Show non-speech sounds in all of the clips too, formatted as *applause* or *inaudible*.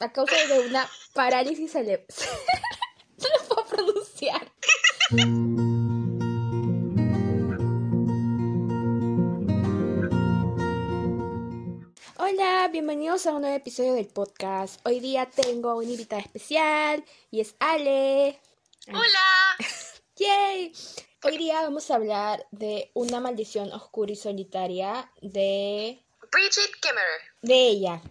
a causa de una parálisis cerebral. *laughs* no lo puedo pronunciar. Hola, bienvenidos a un nuevo episodio del podcast. Hoy día tengo una invitada especial y es Ale. Hola. *laughs* Yay. Hoy día vamos a hablar de una maldición oscura y solitaria de Bridget Kemmerer. de ella.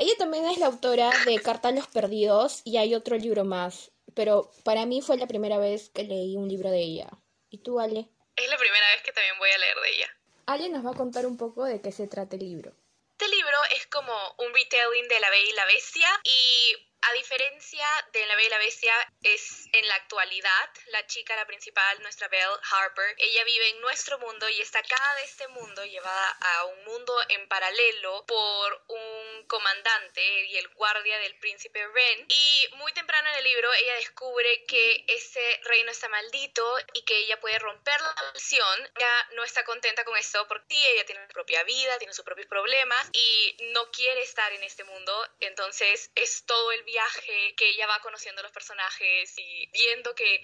Ella también es la autora de Carta a los Perdidos y hay otro libro más, pero para mí fue la primera vez que leí un libro de ella. ¿Y tú, Ale? Es la primera vez que también voy a leer de ella. Ale nos va a contar un poco de qué se trata el libro. Este libro es como un retelling de La Bella y la Bestia y a diferencia de La Bella y la Bestia es en la actualidad la chica, la principal, nuestra Belle Harper, ella vive en nuestro mundo y está acá de este mundo llevada a un mundo en paralelo por un comandante y el guardia del príncipe Ren. Y muy temprano en el libro ella descubre que ese reino está maldito y que ella puede romper la maldición. Ella no está contenta con esto porque ella tiene su propia vida, tiene sus propios problemas y no quiere estar en este mundo, entonces es todo el viaje que ella va conociendo los personajes y viendo que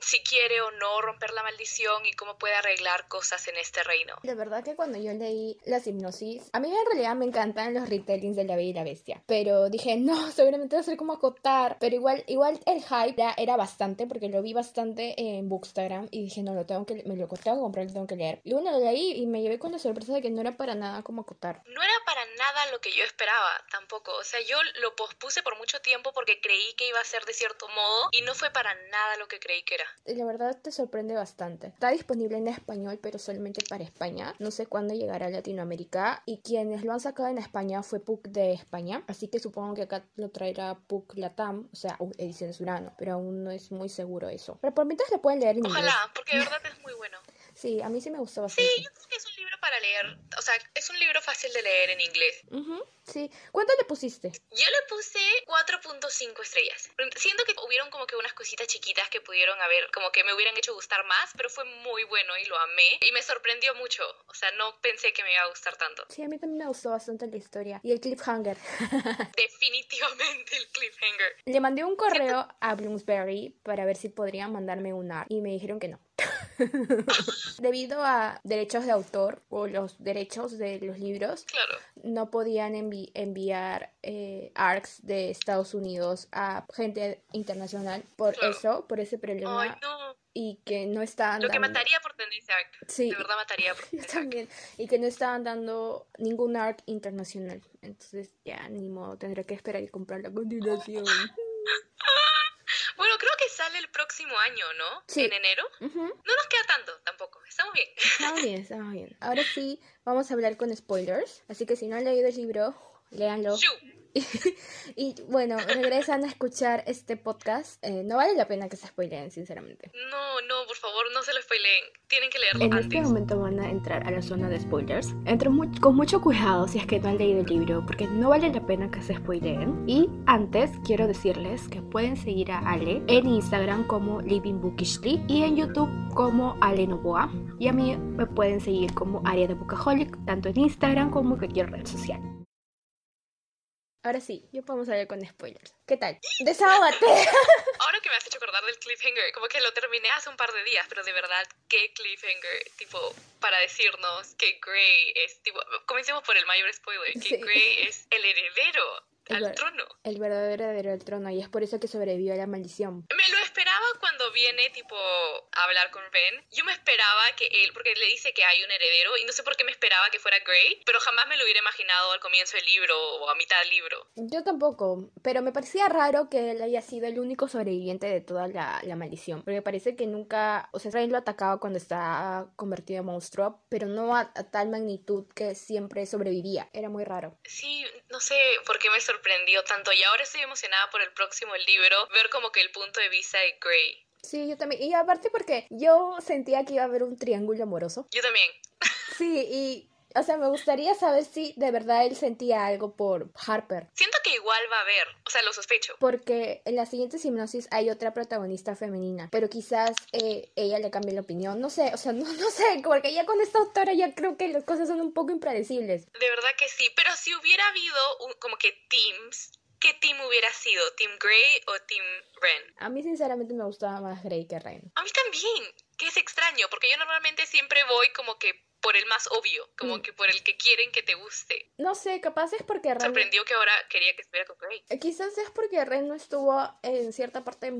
si quiere o no romper la maldición y cómo puede arreglar cosas en este reino. De verdad que cuando yo leí Las Hipnosis, a mí en realidad me encantan los retellings de La Bella y la Bestia, pero dije, no, *laughs* seguramente va a ser como acotar, pero igual, igual el hype era, era bastante porque lo vi bastante en Bookstagram y dije, no, lo tengo que, me lo tengo que comprar, lo tengo que leer. Y bueno, lo leí y me llevé con la sorpresa de que no era para nada como acotar. No era para nada lo que yo esperaba tampoco, o sea, yo lo pospuse por mucho tiempo porque creí que iba a ser de cierto modo y no fue para nada lo que creí La verdad te sorprende bastante. Está disponible en español, pero solamente para España. No sé cuándo llegará a Latinoamérica. Y quienes lo han sacado en España fue PUC de España. Así que supongo que acá lo traerá PUC Latam, o sea, Ediciones Urano. Pero aún no es muy seguro eso. Pero por mientras lo pueden leer en inglés. Ojalá, porque de verdad es muy bueno. Sí, a mí sí me gustó Sí, bastante. yo creo que es un libro para leer, o sea, es un libro fácil de leer en inglés. Ujú, sí. ¿Cuánto le pusiste? Yo le puse 4.5 estrellas. Siento que hubieron como que unas cositas chiquitas que pudieron haber, como que me hubieran hecho gustar más, pero fue muy bueno y lo amé. Y me sorprendió mucho. O sea, no pensé que me iba a gustar tanto. Sí, a mí también me gustó bastante la historia. Y el cliffhanger. *laughs* Definitivamente el cliffhanger. Le mandé un correo a Bloomsbury para ver si podrían mandarme un art y me dijeron que no. *laughs* Debido a derechos de autor o los derechos de los libros, Claro. no podían envi- enviar eh, ARCs de Estados Unidos a gente internacional por Claro. eso, por ese problema Ay, no. y que no estaban Lo que dando- mataría por tener ese arc. Sí. De verdad mataría por *laughs* tener también. Y que no estaban dando ningún ARC internacional. Entonces ya ni modo, tendré que esperar y comprar la continuación. *laughs* Bueno, creo que sale el próximo año, ¿no? Sí. En enero. No nos queda tanto tampoco. Estamos bien. Estamos bien, *laughs* estamos bien. Ahora sí, vamos a hablar con spoilers. Así que si no han leído el libro, léanlo. Shoo. *laughs* y bueno, regresan a escuchar este podcast. Eh, no vale la pena que se spoileen, sinceramente. No, no, por favor, no se lo spoileen. Tienen que leerlo En antes. este momento van a entrar a la zona de spoilers. Entren mu- con mucho cuidado si es que no han leído el libro, porque no vale la pena que se spoileen. Y antes quiero decirles que pueden seguir a Ale en Instagram como Living Bookishly y en YouTube como Ale Novoa. Y a mí me pueden seguir como Área de Bookaholic, tanto en Instagram como en cualquier red social. Ahora sí, ya podemos hablar con spoilers. ¿Qué tal? ¡Desahógate! *laughs* Ahora que me has hecho acordar del cliffhanger, como que lo terminé hace un par de días, pero de verdad, qué cliffhanger, tipo, para decirnos que Grey es, tipo, comencemos por el mayor spoiler, que Sí. Grey es el heredero El al trono. El verdadero heredero del trono, y es por eso que sobrevivió a la maldición. Me lo esperaba cuando viene, tipo, a hablar con Ren. Yo me esperaba que él, porque le dice que hay un heredero, y no sé por qué me esperaba que fuera Grey, pero jamás me lo hubiera imaginado al comienzo del libro o a mitad del libro. Yo tampoco, pero me parecía raro que él haya sido el único sobreviviente de toda la, la maldición, porque parece que nunca, o sea, Rey lo atacaba cuando estaba convertido en monstruo, pero no a, a tal magnitud que siempre sobrevivía, era muy raro. Sí, no sé por qué me sorprendió tanto y ahora estoy emocionada por el próximo libro, ver como que el punto de vista de Grey. Sí, yo también, y aparte porque yo sentía que iba a haber un triángulo amoroso. Yo también. Sí, y, o sea, me gustaría saber si de verdad él sentía algo por Harper. Siento que igual va a haber, o sea, lo sospecho. Porque en la siguiente hipnosis hay otra protagonista femenina, pero quizás eh, ella le cambie la opinión. No sé, o sea, no, no sé, porque ya con esta autora ya creo que las cosas son un poco impredecibles. De verdad que sí, pero si hubiera habido un- como que teams qué team hubiera sido, Team Grey o Team Ren. A mí sinceramente me gustaba más Grey que Ren. A mí también, que es extraño, porque yo normalmente siempre voy como que por el más obvio, como Mm. que por el que quieren que te guste. No sé, capaz es porque Ren... Sorprendió que ahora quería que estuviera con Grey. Eh, Quizás es porque Ren no estuvo en cierta parte.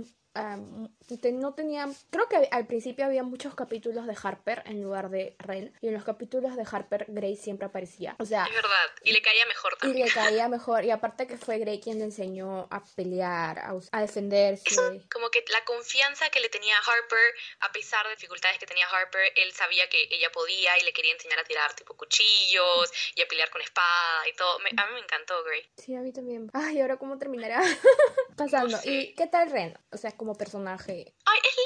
Te- no tenía. Creo que al principio había muchos capítulos de Harper en lugar de Ren. Y en los capítulos de Harper, Grey siempre aparecía. O sea, Es verdad, y le caía mejor y también. le *laughs* caía mejor. Y aparte que fue Grey quien le enseñó a pelear, a, a defenderse. Como que la confianza que le tenía a Harper, a pesar de dificultades que tenía Harper, él sabía que ella podía y le quería enseñar a tirar tipo cuchillos y a pelear con espada y todo. Me- a mí me encantó Grey. Sí, a mí también. Ay, ¿ahora cómo terminará? *laughs* Pasando. Sé. ¿Y qué tal Ren? O sea, como personaje. Ay, es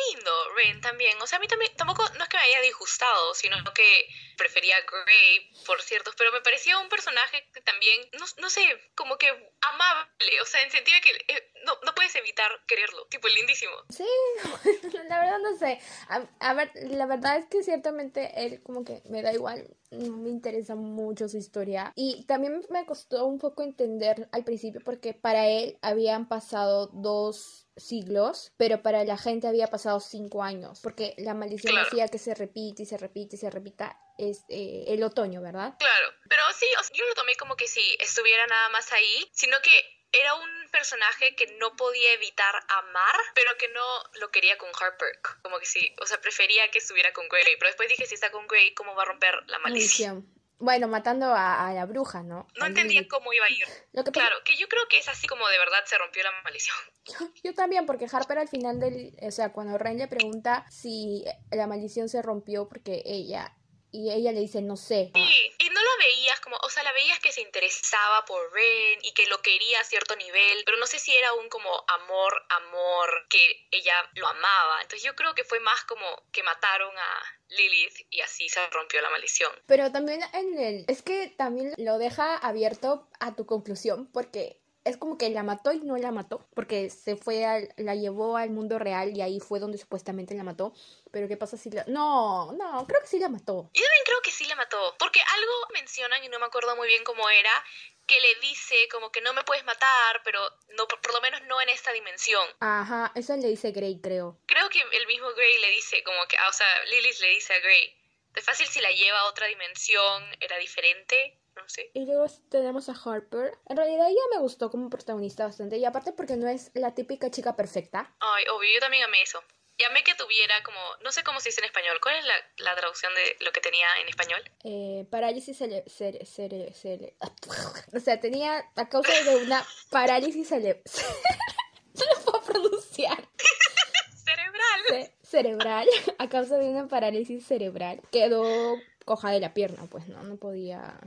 también. O sea, a mí también, tampoco, no es que me haya disgustado, sino que prefería Grey por ciertos, pero me parecía un personaje que también, no, no sé, como que amable. O sea, en sentido que eh, no, no puedes evitar quererlo. Tipo, lindísimo. Sí, *laughs* la verdad no sé. A, a ver, la verdad es que ciertamente él como que me da igual, no me interesa mucho su historia. Y también me costó un poco entender al principio porque para él habían pasado dos siglos, pero para la gente había pasado cinco años, porque la maldición Claro. hacía que se repite y se repite y se repita es eh, el otoño, ¿verdad? Claro, pero sí, o sea, yo lo tomé como que si estuviera nada más ahí, sino que era un personaje que no podía evitar amar, pero que no lo quería con Harper. Como que sí, o sea, prefería que estuviera con Grey, pero después dije, si está con Grey, ¿cómo va a romper la maldición? Bueno, matando a, a la bruja, ¿no? No A entendía Lilith. cómo iba a ir. Lo que pasa- Claro, que yo creo que es así como de verdad se rompió la maldición. Yo también, porque Harper al final del, o sea, cuando Ren le pregunta si la maldición se rompió porque ella, y ella le dice, no sé. Sí, y no la veías como, o sea, la veías que se interesaba por Ren y que lo quería a cierto nivel, pero no sé si era un como amor, amor, que ella lo amaba. Entonces yo creo que fue más como que mataron a Lilith y así se rompió la maldición. Pero también en el, es que también lo deja abierto a tu conclusión, porque es como que la mató y no la mató, porque se fue, al- la llevó al mundo real y ahí fue donde supuestamente la mató. Pero ¿qué pasa si la... No, no, creo que sí la mató. Yo también creo que sí la mató, porque algo mencionan y no me acuerdo muy bien cómo era, que le dice como que no me puedes matar, pero no por, por lo menos no en esta dimensión. Ajá, eso le dice Grey, creo. Creo que el mismo Grey le dice como que, ah, o sea, Lilith le dice a Grey, de fácil si la lleva a otra dimensión, era diferente, no sé. Y luego tenemos a Harper. En realidad ella me gustó como protagonista bastante. Y aparte porque no es la típica chica perfecta. Ay, obvio, yo también amé eso. Y amé que tuviera como, no sé cómo se dice en español, ¿cuál es la, la traducción de lo que tenía en español? Eh, parálisis cere... cere, cere, cere- O sea, tenía a causa de una parálisis cere... *laughs* No lo puedo pronunciar. *laughs* Cerebral. Ce- cerebral. A causa de una parálisis cerebral. Quedó coja de la pierna, pues no, no podía...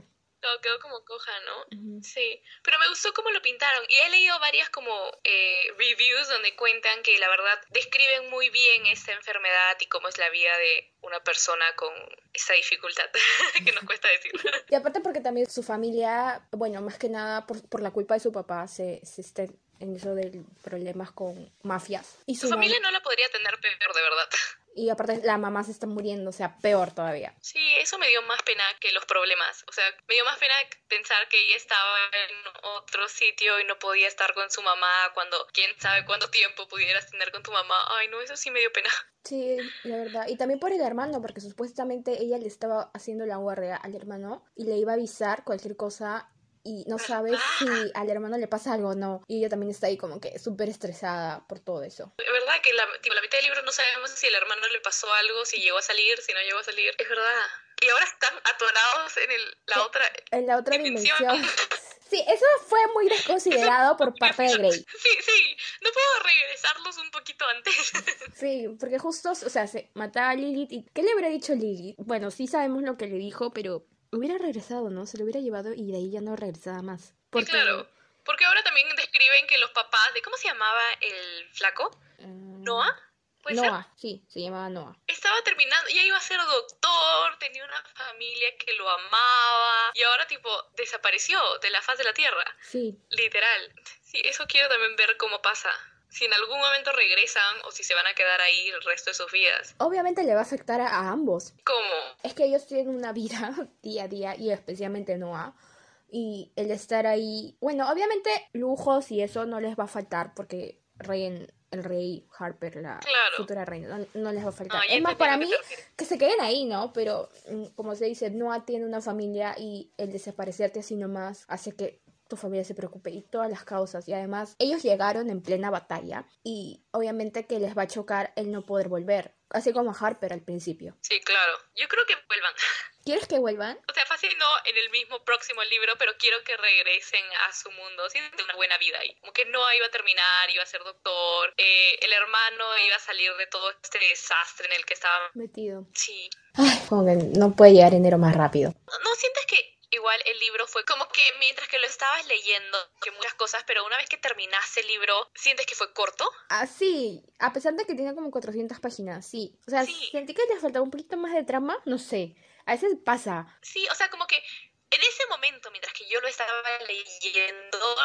No, quedó como coja, ¿no? Sí, pero me gustó cómo lo pintaron. Y he leído varias como eh, reviews donde cuentan que la verdad describen muy bien esta enfermedad y cómo es la vida de una persona con esta dificultad *laughs* que nos cuesta decir. Y aparte porque también su familia, bueno, más que nada por, por la culpa de su papá, se, se está en eso de problemas con mafias. Y Su su familia no la podría tener peor, de verdad. Y aparte la mamá se está muriendo, o sea, peor todavía. Sí, eso me dio más pena que los problemas. O sea, me dio más pena pensar que ella estaba en otro sitio y no podía estar con su mamá cuando quién sabe cuánto tiempo pudieras tener con tu mamá. Ay, no, eso sí me dio pena. Sí, la verdad. Y también por el hermano, porque supuestamente ella le estaba haciendo la guardia al hermano y le iba a avisar cualquier cosa y no sabe si al hermano le pasa algo o no. Y ella también está ahí como que súper estresada por todo eso. Es verdad que la, tipo, la mitad del libro no sabemos si el hermano le pasó algo, si llegó a salir, si no llegó a salir. Es verdad. Y ahora están atorados en el, la Sí. otra. En la otra Dimensión. dimensión. *laughs* Sí, eso fue muy desconsiderado por parte de Grey. *laughs* Sí, sí. No puedo regresarlos un poquito antes. *laughs* Sí, porque justo, o sea, se mataba a Lilith y... ¿Qué le habría dicho Lilith? Bueno, sí sabemos lo que le dijo, pero hubiera regresado, ¿no? Se lo hubiera llevado y de ahí ya no regresaba más. Sí, Porque, claro. Porque ahora también describen que los papás de. ¿Cómo se llamaba el flaco? eh, ¿Noah? ¿Puede ser? Noah, sí, se llamaba Noah. estaba terminando, ya iba a ser doctor, tenía una familia que lo amaba y ahora tipo desapareció de la faz de la tierra, Sí, literal. Sí, eso quiero también ver cómo pasa. Si en algún momento regresan o si se van a quedar ahí el resto de sus vidas. obviamente le va a afectar a, a ambos. ¿Cómo? Es que ellos tienen una vida *laughs* día a día y especialmente Noah. y el estar ahí, bueno, obviamente lujos y eso no les va a faltar porque rey el rey Harper, la futura reina, no, les va a faltar. es más, para mí, que se queden ahí, ¿no? Pero, mm, como se dice, no tiene una familia y el desaparecerte así nomás hace que tu familia se preocupe y todas las causas. Y además, ellos llegaron en plena batalla y obviamente que les va a chocar el no poder volver. Así como a Harper al principio. Sí, claro. Yo creo que vuelvan. ¿Quieres que vuelvan? O sea, fácil no en el mismo próximo libro, pero quiero que regresen a su mundo. Sienten una buena vida ahí. Como que no iba a terminar, iba a ser doctor. Eh, el hermano iba a salir de todo este desastre en el que estaba metido. Sí. Ay, como que no puede llegar enero más rápido. ¿No sientes que igual el libro fue como que mientras que lo estabas leyendo, que muchas cosas, pero una vez que terminaste el libro, ¿sientes que fue corto? Ah, sí, a pesar de que tiene como 400 páginas, sí. O sea, sentí que le faltaba un poquito más de trama, no sé, a veces pasa. Sí, o sea, como que en ese momento, mientras que yo lo estaba leyendo,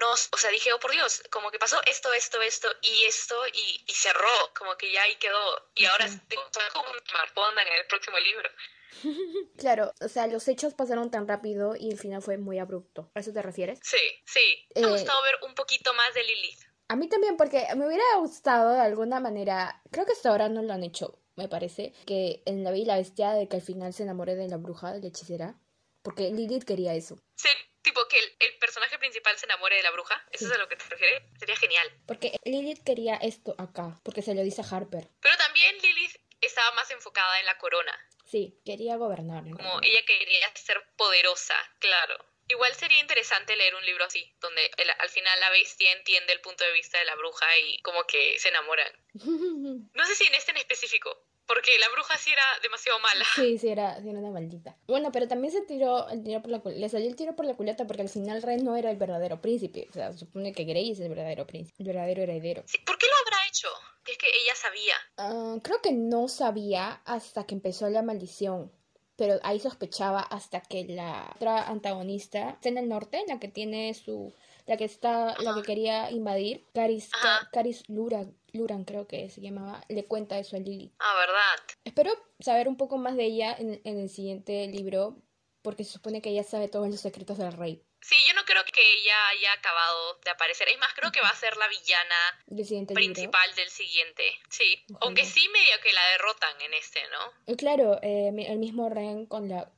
no, o sea, dije, oh por Dios, como que pasó esto, esto, esto y esto y, y cerró, como que ya ahí quedó. Y ahora tengo como un smartphone en el próximo libro. *laughs* claro, o sea, los hechos pasaron tan rápido y el final fue muy abrupto. ¿A eso te refieres? Sí, sí. Me ha eh, gustado ver un poquito más de Lilith. A mí también, porque me hubiera gustado de alguna manera, creo que hasta ahora no lo han hecho, me parece, que en La Bella y la Bestia de que al final se enamore de la bruja, de la hechicera, porque Lilith quería eso. Sí, tipo que el, personaje principal se enamore de la bruja, ¿eso es a lo que te refieres? Sería genial. Porque Lilith quería esto acá, porque se lo dice a Harper. Pero también Lilith estaba más enfocada en la corona. Sí, quería gobernar. Como ella quería ser poderosa, claro. Igual sería interesante leer un libro así, donde al final la bestia entiende el punto de vista de la bruja y como que se enamoran. *laughs* No sé si en este en específico, porque la bruja sí era demasiado mala. Sí, sí era, sí era una maldita. Bueno, pero también se tiró el tiro por la le salió el tiro por la culata porque al final Ren no era el verdadero príncipe. O sea, supone que Grace es el verdadero príncipe, el verdadero heredero. Sí, ¿Por qué lo habrá hecho? Es que ella sabía. Ah, creo que no sabía hasta que empezó la maldición. Pero ahí sospechaba hasta que la otra antagonista está en el norte, la que tiene su. La que está. La que quería invadir. Caris, Caris Luran, Luran, creo que se llamaba. Le cuenta eso a Lily. Ah, ¿verdad? Espero saber un poco más de ella en, en el siguiente libro. Porque se supone que ella sabe todos los secretos del rey. Sí, yo no creo que ella haya acabado de aparecer. Es más, creo que va a ser la villana principal del siguiente. Sí, aunque sí medio que la derrotan en este, ¿no? Claro, eh, el mismo Ren con la,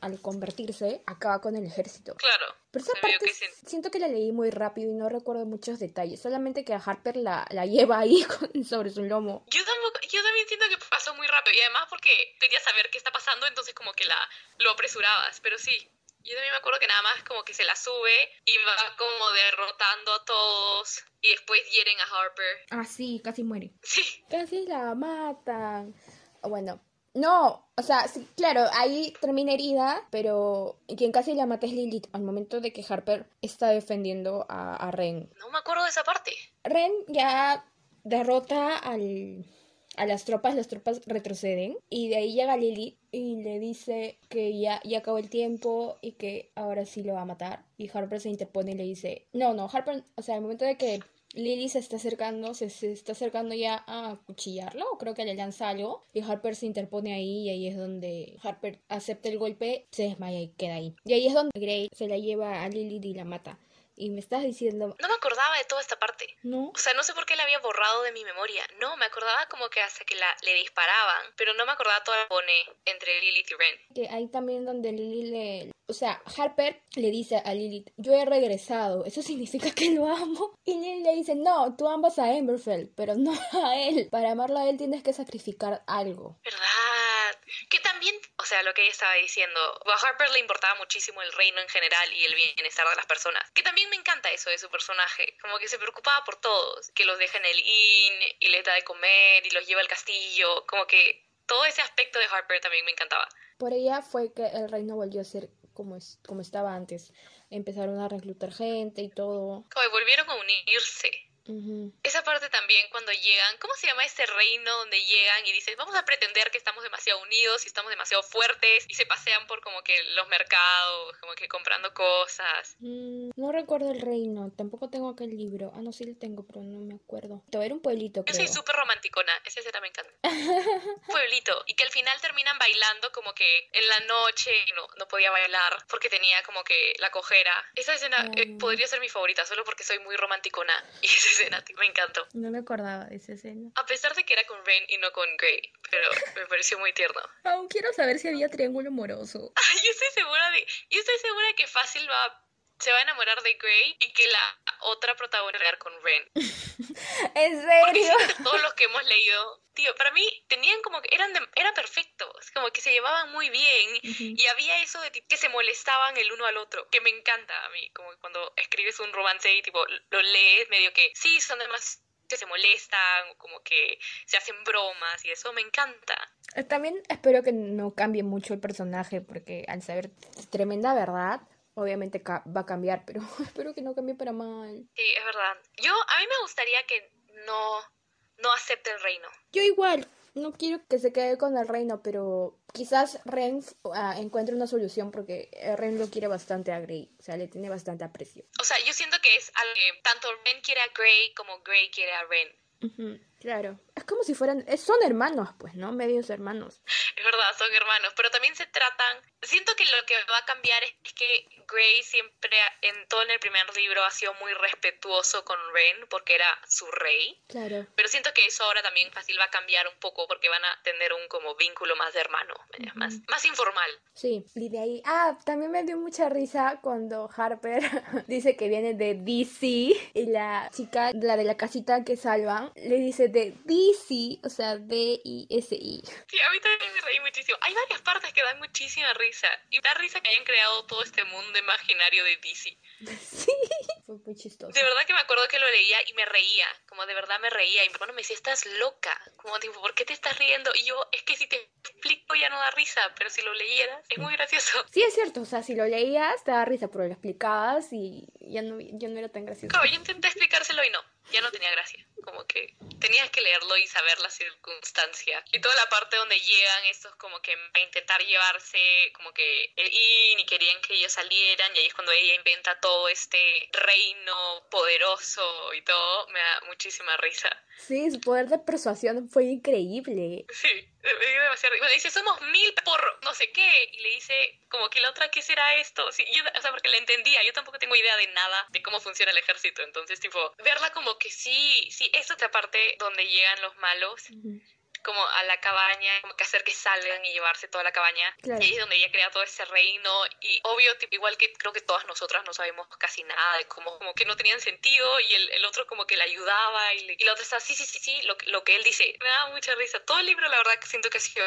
al convertirse acaba con el ejército. Claro. Pero esa parte siento que la leí muy rápido y no recuerdo muchos detalles. Solamente que a Harper la, la lleva ahí *laughs* sobre su lomo. Yo, yo también siento que pasó muy rápido. Y además porque quería saber qué está pasando, entonces como que la lo apresurabas. Pero sí, yo también me acuerdo que nada más como que se la sube y va como derrotando a todos y después hieren a Harper. Ah, sí, casi muere. *laughs* Sí. Casi la matan. Bueno, no, o sea, sí, claro, ahí termina herida, pero quien casi la mata es Lilith al momento de que Harper está defendiendo a, a Ren. No me acuerdo de esa parte. Ren ya derrota al a las tropas, las tropas retroceden y de ahí llega Lily y le dice que ya, ya acabó el tiempo y que ahora sí lo va a matar. Y Harper se interpone y le dice, no, no, Harper, o sea, el momento de que Lily se está acercando, se, se, está acercando ya a cuchillarlo, creo que le lanza algo, y Harper se interpone ahí, y ahí es donde Harper acepta el golpe, se desmaya y queda ahí. Y ahí es donde Grey se la lleva a Lily y la mata y me estás diciendo... No me acordaba de toda esta parte. No. O sea, no sé por qué la había borrado de mi memoria. No, me acordaba como que hasta que la, le disparaban, pero no me acordaba todo el pone entre Lilith y Ren. Que ahí también donde Lily le... O sea, Harper le dice a Lilith, yo he regresado, ¿eso *laughs* significa que lo amo? Y Lily le dice, no, tú amas a Emberfell, pero no a él. Para amarlo a él tienes que sacrificar algo. ¿Verdad? Que también, o sea, lo que ella estaba diciendo, a Harper le importaba muchísimo el reino en general y el bienestar de las personas. Que también me encanta eso de su personaje, como que se preocupaba por todos, que los deja en el inn y les da de comer y los lleva al castillo, como que todo ese aspecto de Harper también me encantaba. Por ella fue que el reino volvió a ser como, es, como estaba antes. Empezaron a reclutar gente y todo. Como volvieron a unirse. Esa parte también cuando llegan, ¿cómo se llama ese reino donde llegan y dicen, vamos a pretender que estamos demasiado unidos y estamos demasiado fuertes y se pasean por como que los mercados, como que comprando cosas? Mm, no recuerdo el reino, tampoco tengo aquel libro. Ah, no, sí lo tengo, pero no me acuerdo. Era un pueblito, creo. Yo soy súper romanticona, esa escena me encanta. *laughs* pueblito. Y que al final terminan bailando como que en la noche no, no podía bailar porque tenía como que la cojera. Esa escena eh, podría ser mi favorita solo porque soy muy romanticona *laughs* y esa escena me encantó. No me acordaba de esa escena. A pesar de que era con Rain y no con Grey, pero me pareció muy tierno. *laughs* Aún quiero saber si había triángulo amoroso. Ay, yo estoy segura de, yo estoy segura que fácil va se va a enamorar de Grey y que la otra protagonista con Ren. *laughs* ¿En serio? todos los que hemos leído, para mí tenían como que eran eran perfectos, como que se llevaban muy bien y había eso de que se molestaban el uno al otro, que me encanta a mí, como cuando escribes un romance y tipo lo lees medio que sí, son demás que se molestan, como que se hacen bromas y eso me encanta. Eh, también espero que no cambie mucho el personaje porque al saber tremenda verdad, obviamente va a cambiar, pero *laughs* espero que no cambie para mal. Sí, es verdad. Yo, a mí me gustaría que no, no acepte el reino. Yo igual, no quiero que se quede con el reino, pero quizás Ren ah, encuentre una solución porque Ren lo quiere bastante a Grey, o sea, le tiene bastante aprecio. O sea, yo siento que es algo que tanto Ren quiere a Grey como Grey quiere a Ren. Claro. Es como si fueran. Son hermanos, pues, ¿no? Medios hermanos. Es verdad, son hermanos. Pero también se tratan. Siento que lo que va a cambiar es que Gray siempre, en todo en el primer libro, ha sido muy respetuoso con Ren porque era su rey. Claro. Pero siento que eso ahora también fácil va a cambiar un poco porque van a tener un como vínculo más de hermano, más, más informal. Sí, y de ahí. Ah, también me dio mucha risa cuando Harper *laughs* dice que viene de DC y la chica, la de la casita que salvan, le dice de DC, o sea, D-I-S-I. Sí, a mí también me reí muchísimo. Hay varias partes que dan muchísima risa. Y da risa que hayan creado todo este mundo imaginario de DC. *laughs* Sí, fue muy chistoso. De verdad que me acuerdo que lo leía y me reía. Como de verdad me reía. Y mi hermano me decía, estás loca. Como tipo, ¿por qué te estás riendo? Y yo, es que si te explico ya no da risa. Pero si lo leyeras, es muy gracioso. Sí, es cierto. O sea, si lo leías, te da risa, pero lo explicabas y ya no, ya no era tan gracioso. Claro, yo intenté explicárselo y no ya no tenía gracia. Como que tenías que leerlo y saber la circunstancia. Y toda la parte donde llegan estos como que a intentar llevarse como que el in y querían que ellos salieran y ahí es cuando ella inventa todo este reino poderoso y todo, me da muchísima risa. Sí, su poder de persuasión fue increíble. Sí, demasiado risa. dice, somos mil por no sé qué. Y le dice, como que la otra, ¿qué será esto? Sí, yo, o sea, porque la entendía. Yo tampoco tengo idea de nada de cómo funciona el ejército. Entonces, tipo, verla como que sí, sí, es otra parte donde llegan los malos como a la cabaña, como que hacer que salgan y llevarse toda la cabaña. Y ahí es donde ella crea todo ese reino. Y obvio, tipo, igual que creo que todas nosotras no sabemos casi nada de cómo, como que no tenían sentido y el, el otro como que la ayudaba y, y la otra está, sí, sí, sí, sí, lo, lo que él dice. Me da mucha risa. Todo el libro, la verdad, que siento que ha sido,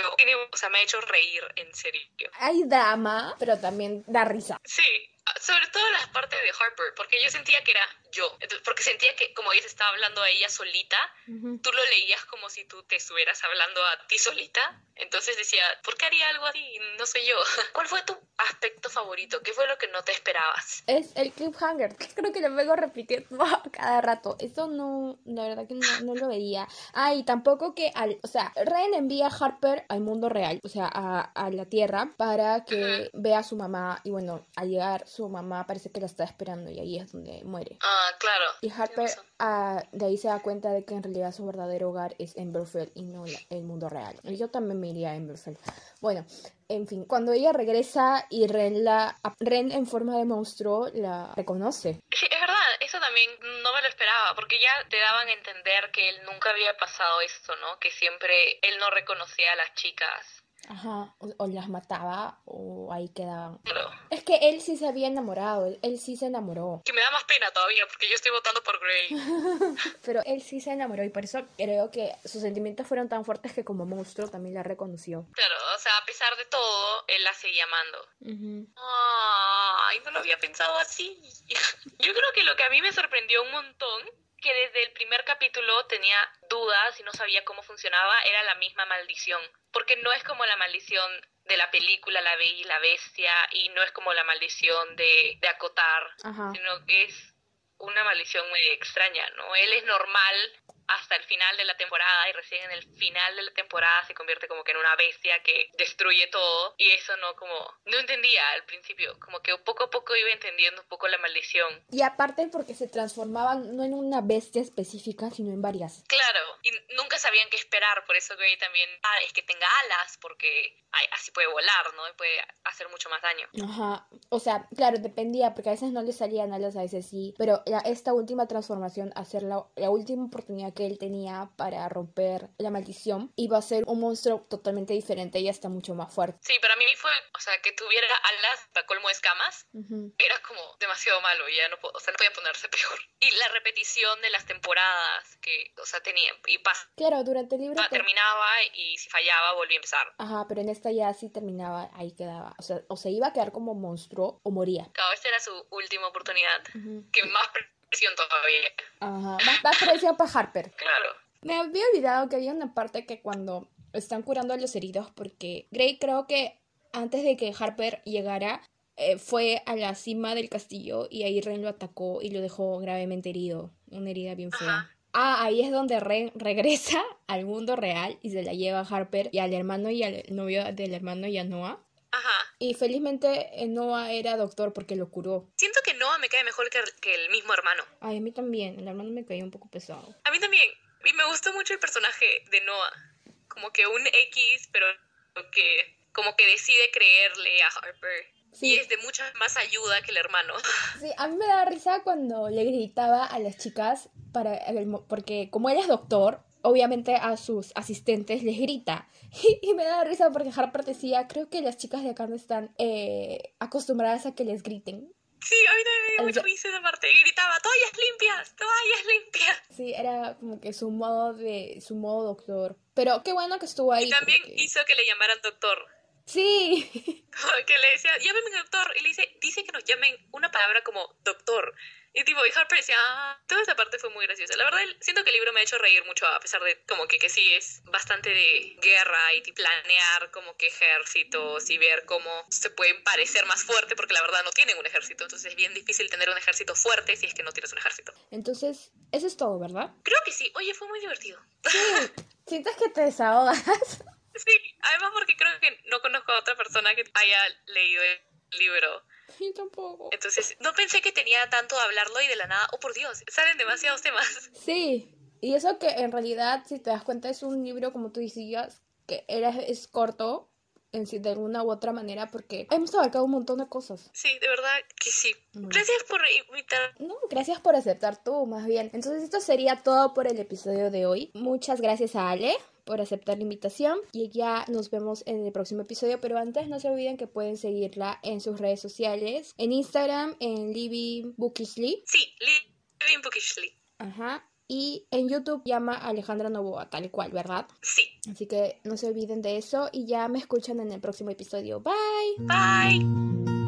o sea, me ha hecho reír en serio. Hay drama, pero también da risa. Sí, sobre todo las partes de Harper, porque yo sentía que era yo, porque sentía que como ella estaba hablando a ella solita, tú lo leías como si tú te estuvieras hablando a ti solita, entonces decía, ¿por qué haría algo así? No soy yo. *laughs* ¿Cuál fue tu aspecto favorito? ¿Qué fue lo que no te esperabas? Es el cliffhanger, *laughs* creo que lo vengo repitiendo *laughs* cada rato, eso no, la verdad que no, lo veía. Ah, y tampoco que al, o sea, Ren envía a Harper al mundo real, o sea, a, a la Tierra, para que vea a su mamá, y bueno, al llegar su mamá parece que la está esperando y ahí es donde muere. Ah, claro. Y Harper ah, de ahí se da cuenta de que en realidad su verdadero hogar es Emberfield y no el mundo real. Yo también me iría a Emberfield. Bueno, en fin, cuando ella regresa y Ren, la, Ren en forma de monstruo la reconoce. Sí, *laughs* es verdad, eso también no me lo esperaba, porque ya te daban a entender que él nunca había pasado esto, ¿no? Que siempre él no reconocía a las chicas Ajá, o, las mataba o ahí quedaban. Es que él sí se había enamorado, él, sí se enamoró. Que me da más pena todavía porque yo estoy votando por Grey. *laughs* Pero él sí se enamoró y por eso creo que sus sentimientos fueron tan fuertes que como monstruo también la reconoció. Claro, o sea, a pesar de todo, él la seguía amando. Ay, no lo había pensado así. *laughs* yo creo que lo que a mí me sorprendió un montón que desde el primer capítulo tenía dudas y no sabía cómo funcionaba era la misma maldición. Porque no es como la maldición de la película La Bella y la Bestia y no es como la maldición de, de acotar, sino que es una maldición muy extraña, ¿no? Él es normal hasta el final de la temporada y recién en el final de la temporada se convierte como que en una bestia que destruye todo y eso no como no entendía al principio como que poco a poco iba entendiendo un poco la maldición. Y aparte porque se transformaban no en una bestia específica sino en varias. Claro y nunca sabían qué esperar por eso que también ah, es que tenga alas porque así puede volar no y puede hacer mucho más daño. Ajá o sea claro dependía porque a veces no le salían alas a veces sí pero esta última transformación hacer la, la última oportunidad que él tenía para romper la maldición iba a ser un monstruo totalmente diferente y hasta mucho más fuerte. Sí, para mí fue, o sea, que tuviera alas para colmo de escamas, era como demasiado malo, ya no, o sea, no podía ponerse *laughs* peor. Y la repetición de las temporadas que, o sea, tenía, y pasa. Claro, durante el libro... Terminaba y si fallaba volvía a empezar. Ajá, pero en esta ya sí terminaba, ahí quedaba. O sea, o se iba a quedar como monstruo o moría. Claro, esta era su última oportunidad. Que más todavía. Ajá, más, presión para Harper. Claro. Me había olvidado que había una parte que cuando están curando a los heridos, porque Grey creo que antes de que Harper llegara, eh, fue a la cima del castillo y ahí Ren lo atacó y lo dejó gravemente herido. Una herida bien fea. Ah, ahí es donde Ren regresa *laughs* al mundo real y se la lleva a Harper y al hermano y al novio del hermano y a Noah. Ajá. Y felizmente eh, Noah era doctor porque lo curó. Siento que Noah me cae mejor que, el mismo hermano. Ay, a mí también. El hermano me caía un poco pesado. A mí también. Y me gustó mucho el personaje de Noah. Como que un X, pero que como que decide creerle a Harper. Sí. Y es de mucha más ayuda que el hermano. *laughs* Sí, a mí me da risa cuando le gritaba a las chicas para porque como él es doctor, obviamente a sus asistentes les grita. *laughs* Y, me da risa porque Harper decía, creo que las chicas de acá no están eh, acostumbradas a que les griten. Sí, a mí también me dio mucha risa esa parte. Y gritaba, toallas limpias, toallas limpias. Sí, era como que su modo de, su modo doctor. Pero qué bueno que estuvo ahí. Y también hizo que le llamaran doctor. Sí. *laughs* que le decía, llámeme doctor. Y le dice, dice que nos llamen una palabra como doctor. Y tipo, y Harper decía, ah, toda esa parte fue muy graciosa. La verdad, siento que el libro me ha hecho reír mucho, a pesar de como que, que sí es bastante de guerra y de planear como que ejércitos y ver cómo se pueden parecer más fuerte, porque la verdad no tienen un ejército. Entonces es bien difícil tener un ejército fuerte si es que no tienes un ejército. Entonces, eso es todo, ¿verdad? Creo que sí. Oye, fue muy divertido. Sí. *laughs* ¿Sientes que te desahogas? Sí, además porque creo que no conozco a otra persona que haya leído el libro yo tampoco. Entonces, no pensé que tenía tanto de hablarlo y de la nada, oh por Dios, salen demasiados temas. Sí, y eso que en realidad, si te das cuenta, es un libro, como tú decías, que era, es corto, en sí, de alguna u otra manera porque hemos abarcado un montón de cosas. Sí, de verdad que sí. Gracias por invitar. No, gracias por aceptar tú, más bien. Entonces esto sería todo por el episodio de hoy. Muchas gracias a Ale por aceptar la invitación y ya nos vemos en el próximo episodio, pero antes no se olviden que pueden seguirla en sus redes sociales, en Instagram, en Living Bookishly. Sí, Living Bookishly. Ajá. Y en YouTube llama Alejandra Novoa, tal cual, ¿verdad? Sí. Así que no se olviden de eso y ya me escuchan en el próximo episodio. Bye. Bye.